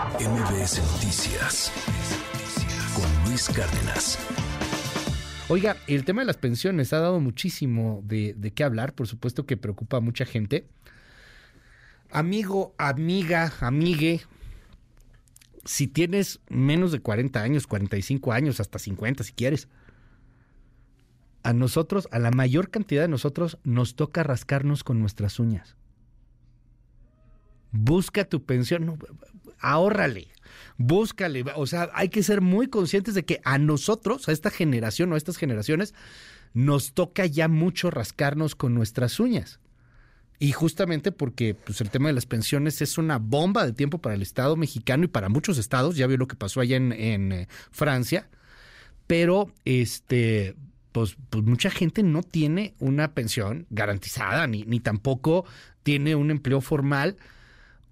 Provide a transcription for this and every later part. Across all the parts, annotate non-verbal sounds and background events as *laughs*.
MBS Noticias con Luis Cárdenas. Oiga, el tema de las pensiones ha dado muchísimo de, qué hablar, por supuesto que preocupa a mucha gente. Amigo, amiga, amigue, si tienes menos de 40 años, 45 años, hasta 50 si quieres, a nosotros, a la mayor cantidad de nosotros, nos toca rascarnos con nuestras uñas. Busca tu pensión, no, ahórrale, búscale. O sea, hay que ser muy conscientes de que a nosotros, a esta generación o a estas generaciones, nos toca ya mucho rascarnos con nuestras uñas. Y justamente porque pues, el tema de las pensiones es una bomba de tiempo para el Estado mexicano y para muchos estados. Ya vio lo que pasó allá en, eh, Francia. Pero este, pues, pues, mucha gente no tiene una pensión garantizada, ni, ni tampoco tiene un empleo formal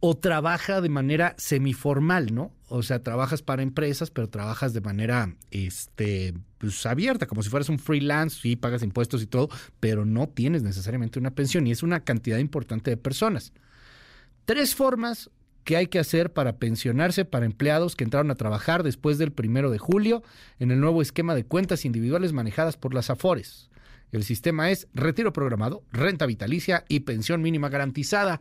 o trabaja de manera semiformal, ¿no? O sea, trabajas para empresas, pero trabajas de manera este, pues, abierta, como si fueras un freelance, sí, pagas impuestos y todo, pero no tienes necesariamente una pensión y es una cantidad importante de personas. Tres formas que hay que hacer para pensionarse para empleados que entraron a trabajar después del primero de julio en el nuevo esquema de cuentas individuales manejadas por las AFORES. El sistema es retiro programado, renta vitalicia y pensión mínima garantizada.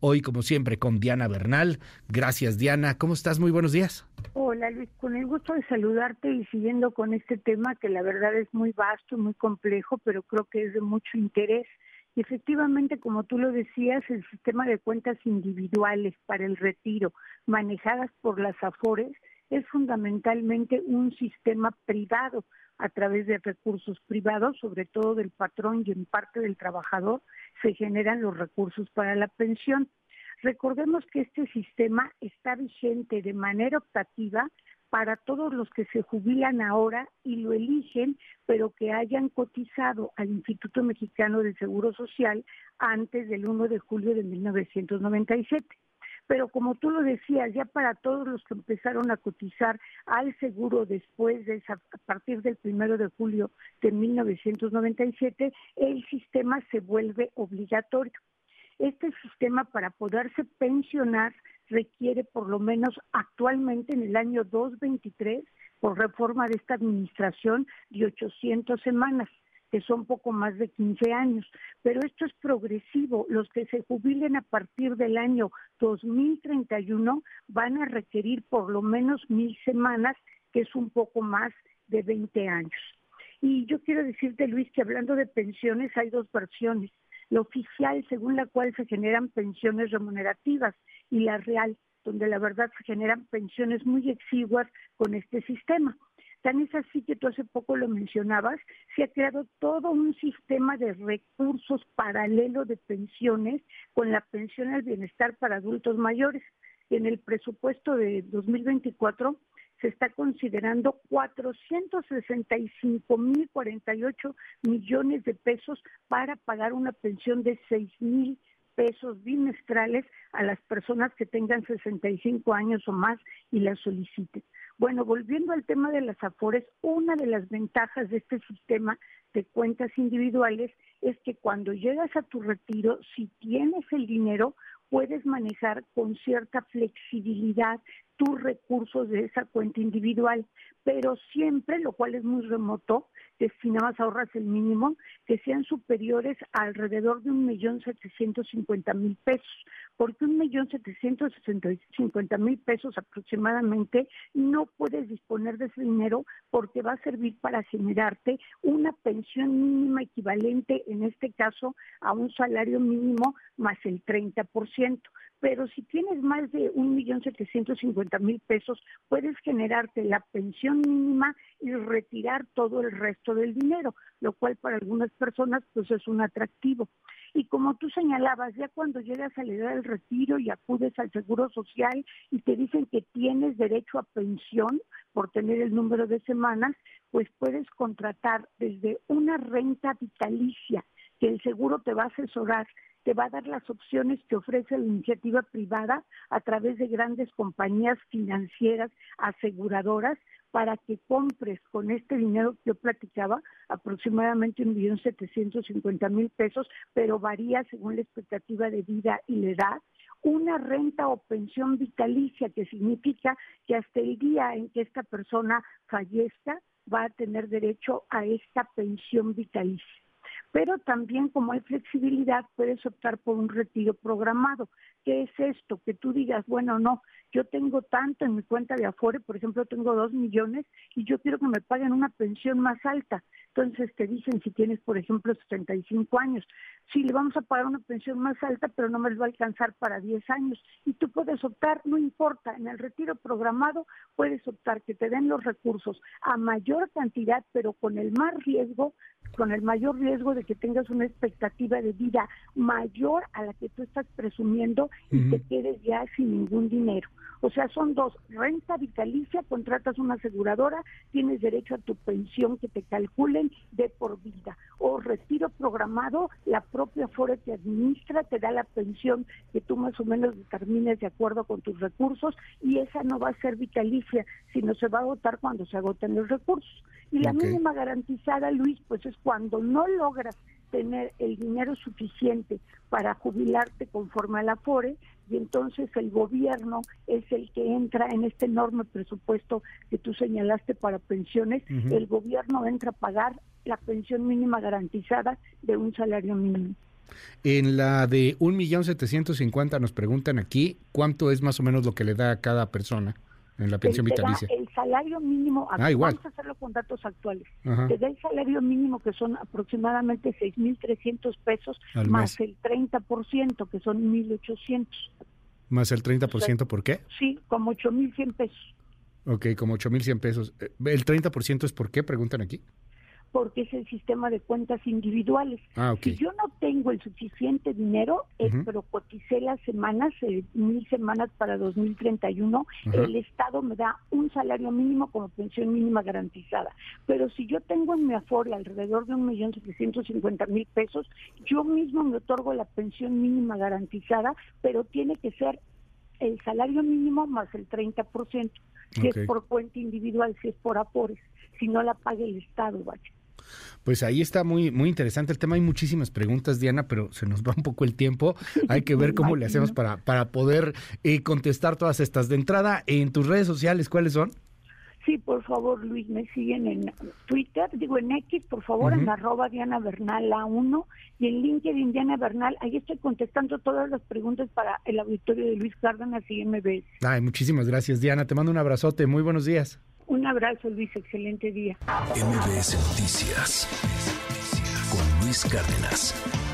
Hoy, como siempre, con Diana Bernal. Gracias, Diana. ¿Cómo estás? Muy buenos días. Hola, Luis. Con el gusto de saludarte y siguiendo con este tema que la verdad es muy vasto, muy complejo, pero creo que es de mucho interés. Y efectivamente, como tú lo decías, el sistema de cuentas individuales para el retiro manejadas por las AFORES es fundamentalmente un sistema privado a través de recursos privados, sobre todo del patrón y en parte del trabajador, se generan los recursos para la pensión. Recordemos que este sistema está vigente de manera optativa para todos los que se jubilan ahora y lo eligen, pero que hayan cotizado al Instituto Mexicano del Seguro Social antes del 1 de julio de 1997 pero como tú lo decías, ya para todos los que empezaron a cotizar al seguro después de esa, a partir del primero de julio de 1997, el sistema se vuelve obligatorio. Este sistema para poderse pensionar requiere por lo menos actualmente en el año 2023, por reforma de esta administración, de 800 semanas que son poco más de 15 años. Pero esto es progresivo. Los que se jubilen a partir del año 2031 van a requerir por lo menos mil semanas, que es un poco más de 20 años. Y yo quiero decirte, Luis, que hablando de pensiones hay dos versiones. La oficial, según la cual se generan pensiones remunerativas, y la real, donde la verdad se generan pensiones muy exiguas con este sistema. Tan es así que tú hace poco lo mencionabas, se ha creado todo un sistema de recursos paralelo de pensiones con la pensión al bienestar para adultos mayores. En el presupuesto de 2024 se está considerando 465.048 millones de pesos para pagar una pensión de 6.000 pesos bimestrales a las personas que tengan 65 años o más y la soliciten. Bueno, volviendo al tema de las AFORES, una de las ventajas de este sistema de cuentas individuales es que cuando llegas a tu retiro, si tienes el dinero, puedes manejar con cierta flexibilidad tus recursos de esa cuenta individual, pero siempre, lo cual es muy remoto, destinadas ahorras el mínimo, que sean superiores a alrededor de un millón setecientos cincuenta mil pesos, porque un millón setecientos cincuenta mil pesos aproximadamente no puedes disponer de ese dinero porque va a servir para generarte una pensión mínima equivalente, en este caso, a un salario mínimo más el 30% pero si tienes más de un millón setecientos cincuenta mil pesos, puedes generarte la pensión mínima y retirar todo el resto del dinero, lo cual para algunas personas pues es un atractivo. Y como tú señalabas, ya cuando llegas a la edad del retiro y acudes al Seguro Social y te dicen que tienes derecho a pensión por tener el número de semanas, pues puedes contratar desde una renta vitalicia que el seguro te va a asesorar te va a dar las opciones que ofrece la iniciativa privada a través de grandes compañías financieras, aseguradoras, para que compres con este dinero que yo platicaba, aproximadamente un millón setecientos cincuenta mil pesos, pero varía según la expectativa de vida y la edad, una renta o pensión vitalicia, que significa que hasta el día en que esta persona fallezca va a tener derecho a esta pensión vitalicia. Pero también como hay flexibilidad, puedes optar por un retiro programado. ¿Qué es esto? Que tú digas, bueno, no, yo tengo tanto en mi cuenta de Afore, por ejemplo, tengo dos millones y yo quiero que me paguen una pensión más alta. Entonces te dicen si tienes, por ejemplo, 75 años, sí, le vamos a pagar una pensión más alta, pero no me va a alcanzar para 10 años. Y tú puedes optar, no importa, en el retiro programado puedes optar que te den los recursos a mayor cantidad, pero con el más riesgo, con el mayor riesgo de que tengas una expectativa de vida mayor a la que tú estás presumiendo y te quedes ya sin ningún dinero. O sea, son dos, renta vitalicia, contratas una aseguradora, tienes derecho a tu pensión que te calculen de por vida. O retiro programado, la propia FORE te administra, te da la pensión que tú más o menos determines de acuerdo con tus recursos y esa no va a ser vitalicia, sino se va a agotar cuando se agoten los recursos. Y la mínima garantizada, Luis, pues es cuando no logras tener el dinero suficiente para jubilarte conforme a la FORE y entonces el gobierno es el que entra en este enorme presupuesto que tú señalaste para pensiones, el gobierno entra a pagar la pensión mínima garantizada de un salario mínimo. En la de un millón setecientos cincuenta nos preguntan aquí cuánto es más o menos lo que le da a cada persona en la pensión vitalicia. el salario mínimo, ah, vamos a hacerlo con datos actuales, te da el salario mínimo que son aproximadamente 6.300 pesos más el 30% que son 1.800. ¿Más el 30% por qué? Sí, como 8.100 pesos. Ok, como 8.100 pesos. Eh, ¿El 30% es por qué? Preguntan aquí porque es el sistema de cuentas individuales. Ah, si yo no tengo el suficiente dinero, pero coticé las semanas, eh, mil semanas para 2031, el Estado me da un salario mínimo como pensión mínima garantizada. Pero si yo tengo en mi Afore alrededor de un millón setecientos cincuenta mil pesos, yo mismo me otorgo la pensión mínima garantizada, pero tiene que ser el salario mínimo más el 30%, si es por cuenta individual, si es por Afores, si no la paga el Estado, vaya. Pues ahí está muy, muy interesante el tema. Hay muchísimas preguntas, Diana, pero se nos va un poco el tiempo. Hay que ver cómo *laughs* le hacemos para, para poder eh, contestar todas estas. De entrada, en tus redes sociales, ¿cuáles son? Sí, por favor, Luis, me siguen en Twitter, digo en X, por favor, en arroba Diana Bernal A1 y en LinkedIn Diana Bernal. Ahí estoy contestando todas las preguntas para el auditorio de Luis Cárdenas y MBS. Ay, muchísimas gracias, Diana. Te mando un abrazote. Muy buenos días. Un abrazo, Luis. Excelente día. MBS Noticias con Luis Cárdenas.